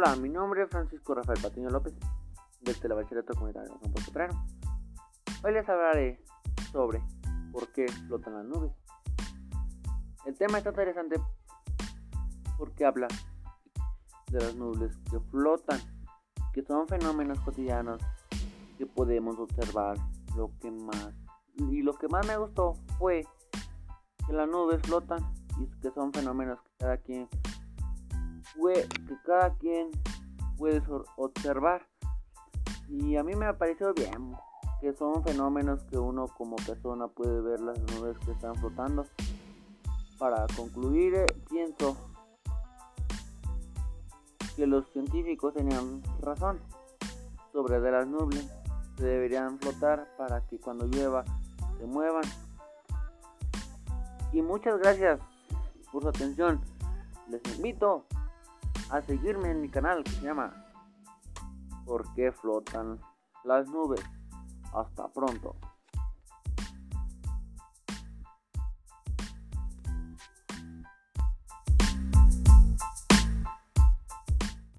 Hola, mi nombre es Francisco Rafael Patiño López, del Telebachillerato Comunitario de Campo Soprano. Hoy les hablaré sobre por qué flotan las nubes. El tema está interesante porque habla de las nubes que flotan, que son fenómenos cotidianos que podemos observar. Lo que más y lo que más me gustó fue que las nubes flotan y que son fenómenos que cada quien que cada quien puede observar. Y a mí me ha parecido bien, que son fenómenos que uno como persona puede ver las nubes que están flotando. Para concluir, eh, pienso que los científicos tenían razón sobre de las nubes se deberían flotar para que cuando llueva se muevan. Y muchas gracias por su atención. Les invito a seguirme en mi canal que se llama ¿Por qué flotan las nubes? Hasta pronto.